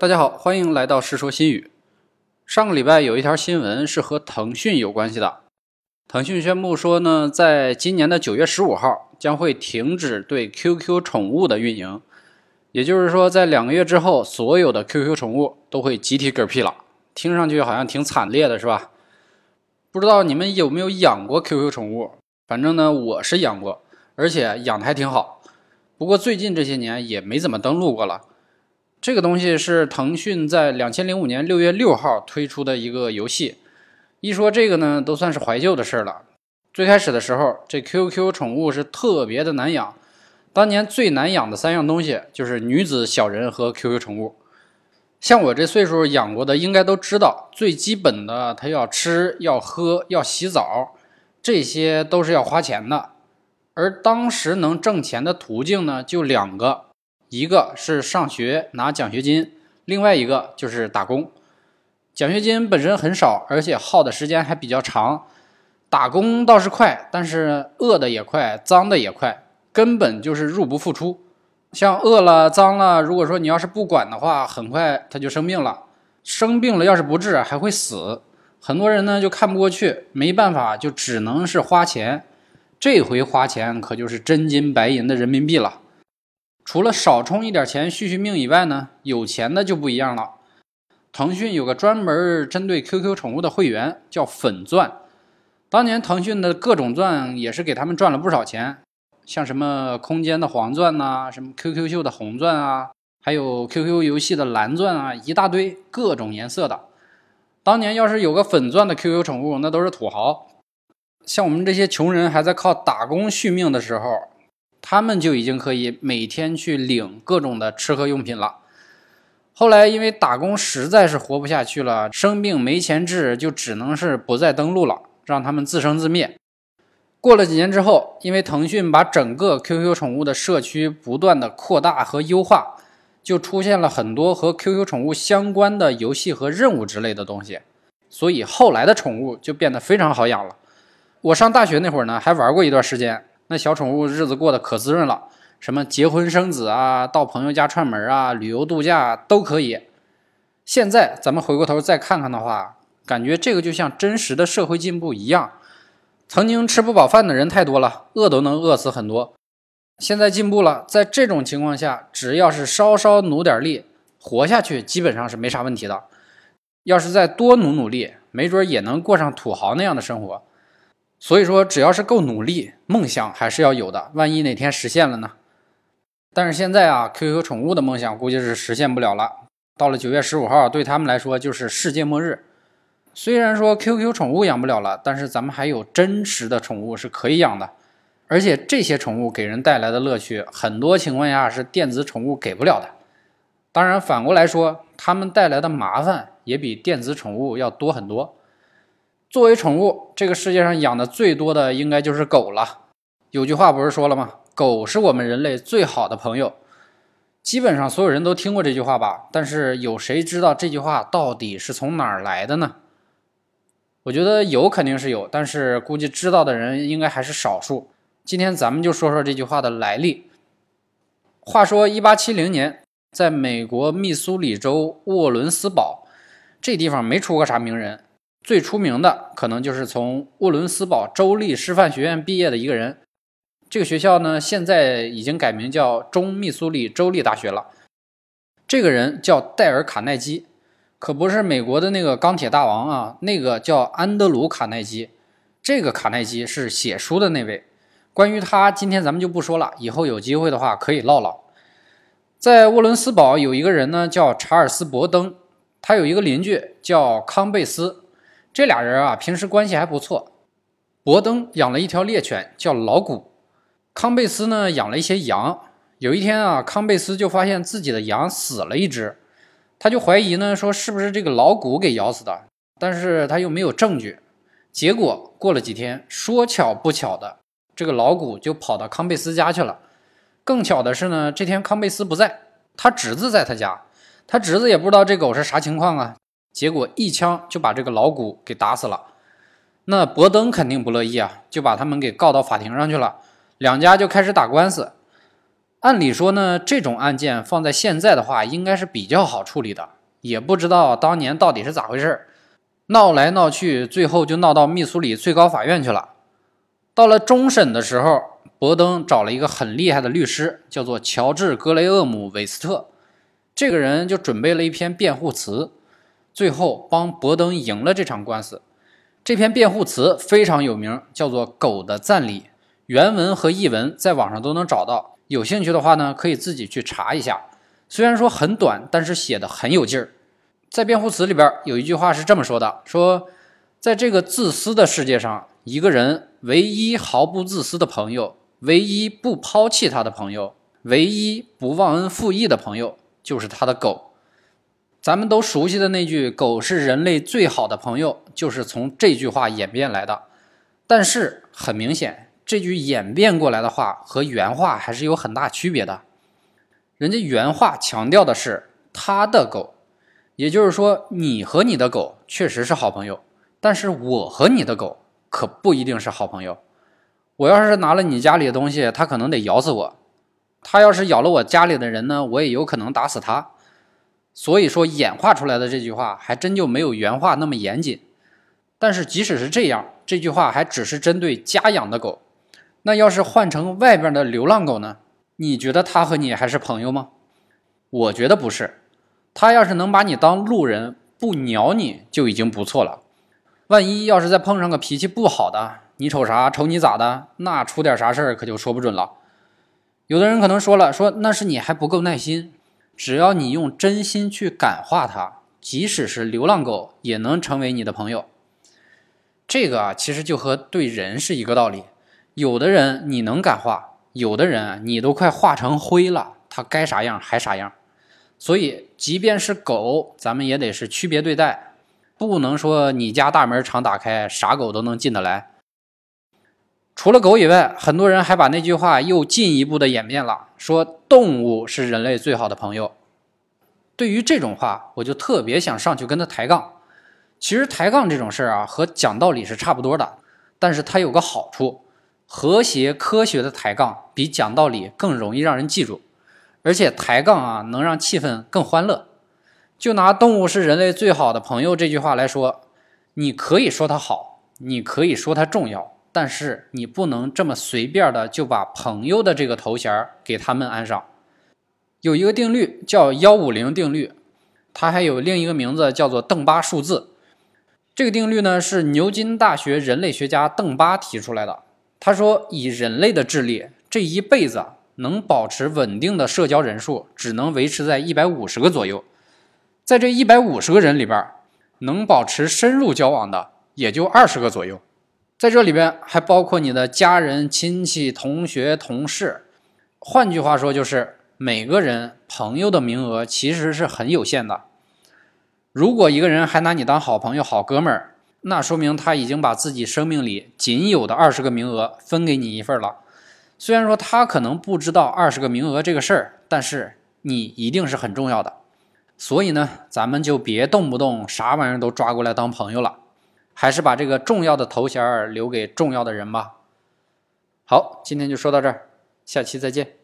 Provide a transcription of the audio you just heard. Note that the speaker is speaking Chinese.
大家好，欢迎来到《世说新语》。上个礼拜有一条新闻是和腾讯有关系的。腾讯宣布说呢，在今年的九月十五号将会停止对 QQ 宠物的运营，也就是说，在两个月之后，所有的 QQ 宠物都会集体嗝屁了。听上去好像挺惨烈的，是吧？不知道你们有没有养过 QQ 宠物？反正呢，我是养过，而且养的还挺好。不过最近这些年也没怎么登录过了。这个东西是腾讯在两千零五年六月六号推出的一个游戏。一说这个呢，都算是怀旧的事了。最开始的时候，这 QQ 宠物是特别的难养。当年最难养的三样东西就是女子小人和 QQ 宠物。像我这岁数养过的，应该都知道，最基本的它要吃、要喝、要洗澡，这些都是要花钱的。而当时能挣钱的途径呢，就两个。一个是上学拿奖学金，另外一个就是打工。奖学金本身很少，而且耗的时间还比较长。打工倒是快，但是饿的也快，脏的也快，根本就是入不敷出。像饿了、脏了，如果说你要是不管的话，很快他就生病了。生病了要是不治，还会死。很多人呢就看不过去，没办法，就只能是花钱。这回花钱可就是真金白银的人民币了。除了少充一点钱续续命以外呢，有钱的就不一样了。腾讯有个专门针对 QQ 宠物的会员，叫粉钻。当年腾讯的各种钻也是给他们赚了不少钱，像什么空间的黄钻呐，什么 QQ 秀的红钻啊，还有 QQ 游戏的蓝钻啊，一大堆各种颜色的。当年要是有个粉钻的 QQ 宠物，那都是土豪。像我们这些穷人还在靠打工续命的时候。他们就已经可以每天去领各种的吃喝用品了。后来因为打工实在是活不下去了，生病没钱治，就只能是不再登录了，让他们自生自灭。过了几年之后，因为腾讯把整个 QQ 宠物的社区不断的扩大和优化，就出现了很多和 QQ 宠物相关的游戏和任务之类的东西，所以后来的宠物就变得非常好养了。我上大学那会儿呢，还玩过一段时间。那小宠物日子过得可滋润了，什么结婚生子啊，到朋友家串门啊，旅游度假都可以。现在咱们回过头再看看的话，感觉这个就像真实的社会进步一样。曾经吃不饱饭的人太多了，饿都能饿死很多。现在进步了，在这种情况下，只要是稍稍努点力，活下去基本上是没啥问题的。要是再多努努力，没准也能过上土豪那样的生活。所以说，只要是够努力，梦想还是要有的。万一哪天实现了呢？但是现在啊，QQ 宠物的梦想估计是实现不了了。到了九月十五号，对他们来说就是世界末日。虽然说 QQ 宠物养不了了，但是咱们还有真实的宠物是可以养的。而且这些宠物给人带来的乐趣，很多情况下是电子宠物给不了的。当然，反过来说，它们带来的麻烦也比电子宠物要多很多。作为宠物，这个世界上养的最多的应该就是狗了。有句话不是说了吗？狗是我们人类最好的朋友。基本上所有人都听过这句话吧？但是有谁知道这句话到底是从哪儿来的呢？我觉得有肯定是有，但是估计知道的人应该还是少数。今天咱们就说说这句话的来历。话说一八七零年，在美国密苏里州沃伦斯堡这地方没出过啥名人。最出名的可能就是从沃伦斯堡州立师范学院毕业的一个人。这个学校呢，现在已经改名叫中密苏里州立大学了。这个人叫戴尔·卡耐基，可不是美国的那个钢铁大王啊，那个叫安德鲁·卡耐基。这个卡耐基是写书的那位。关于他，今天咱们就不说了，以后有机会的话可以唠唠。在沃伦斯堡有一个人呢，叫查尔斯·伯登，他有一个邻居叫康贝斯。这俩人啊，平时关系还不错。伯登养了一条猎犬，叫老古。康贝斯呢，养了一些羊。有一天啊，康贝斯就发现自己的羊死了一只，他就怀疑呢，说是不是这个老古给咬死的？但是他又没有证据。结果过了几天，说巧不巧的，这个老古就跑到康贝斯家去了。更巧的是呢，这天康贝斯不在，他侄子在他家。他侄子也不知道这狗是啥情况啊。结果一枪就把这个老古给打死了，那伯登肯定不乐意啊，就把他们给告到法庭上去了，两家就开始打官司。按理说呢，这种案件放在现在的话，应该是比较好处理的。也不知道当年到底是咋回事闹来闹去，最后就闹到密苏里最高法院去了。到了终审的时候，伯登找了一个很厉害的律师，叫做乔治·格雷厄姆·韦斯特。这个人就准备了一篇辩护词，最后帮伯登赢了这场官司。这篇辩护词非常有名，叫做《狗的赞礼》，原文和译文在网上都能找到。有兴趣的话呢，可以自己去查一下。虽然说很短，但是写的很有劲儿。在辩护词里边有一句话是这么说的：说在这个自私的世界上，一个人唯一毫不自私的朋友。唯一不抛弃他的朋友，唯一不忘恩负义的朋友，就是他的狗。咱们都熟悉的那句“狗是人类最好的朋友”，就是从这句话演变来的。但是很明显，这句演变过来的话和原话还是有很大区别的。人家原话强调的是他的狗，也就是说，你和你的狗确实是好朋友，但是我和你的狗可不一定是好朋友。我要是拿了你家里的东西，他可能得咬死我；他要是咬了我家里的人呢，我也有可能打死他。所以说，演化出来的这句话还真就没有原话那么严谨。但是即使是这样，这句话还只是针对家养的狗。那要是换成外边的流浪狗呢？你觉得它和你还是朋友吗？我觉得不是。它要是能把你当路人，不鸟你就已经不错了。万一要是再碰上个脾气不好的，你瞅啥？瞅你咋的？那出点啥事儿可就说不准了。有的人可能说了，说那是你还不够耐心。只要你用真心去感化它，即使是流浪狗，也能成为你的朋友。这个啊，其实就和对人是一个道理。有的人你能感化，有的人你都快化成灰了，他该啥样还啥样。所以，即便是狗，咱们也得是区别对待，不能说你家大门常打开，啥狗都能进得来。除了狗以外，很多人还把那句话又进一步的演变了，说动物是人类最好的朋友。对于这种话，我就特别想上去跟他抬杠。其实抬杠这种事儿啊，和讲道理是差不多的，但是它有个好处：和谐科学的抬杠比讲道理更容易让人记住，而且抬杠啊能让气氛更欢乐。就拿“动物是人类最好的朋友”这句话来说，你可以说它好，你可以说它重要。但是你不能这么随便的就把朋友的这个头衔给他们安上。有一个定律叫幺五零定律，它还有另一个名字叫做邓巴数字。这个定律呢是牛津大学人类学家邓巴提出来的。他说，以人类的智力，这一辈子能保持稳定的社交人数只能维持在一百五十个左右。在这一百五十个人里边，能保持深入交往的也就二十个左右。在这里边还包括你的家人、亲戚、同学、同事。换句话说，就是每个人朋友的名额其实是很有限的。如果一个人还拿你当好朋友、好哥们儿，那说明他已经把自己生命里仅有的二十个名额分给你一份了。虽然说他可能不知道二十个名额这个事儿，但是你一定是很重要的。所以呢，咱们就别动不动啥玩意儿都抓过来当朋友了。还是把这个重要的头衔留给重要的人吧。好，今天就说到这儿，下期再见。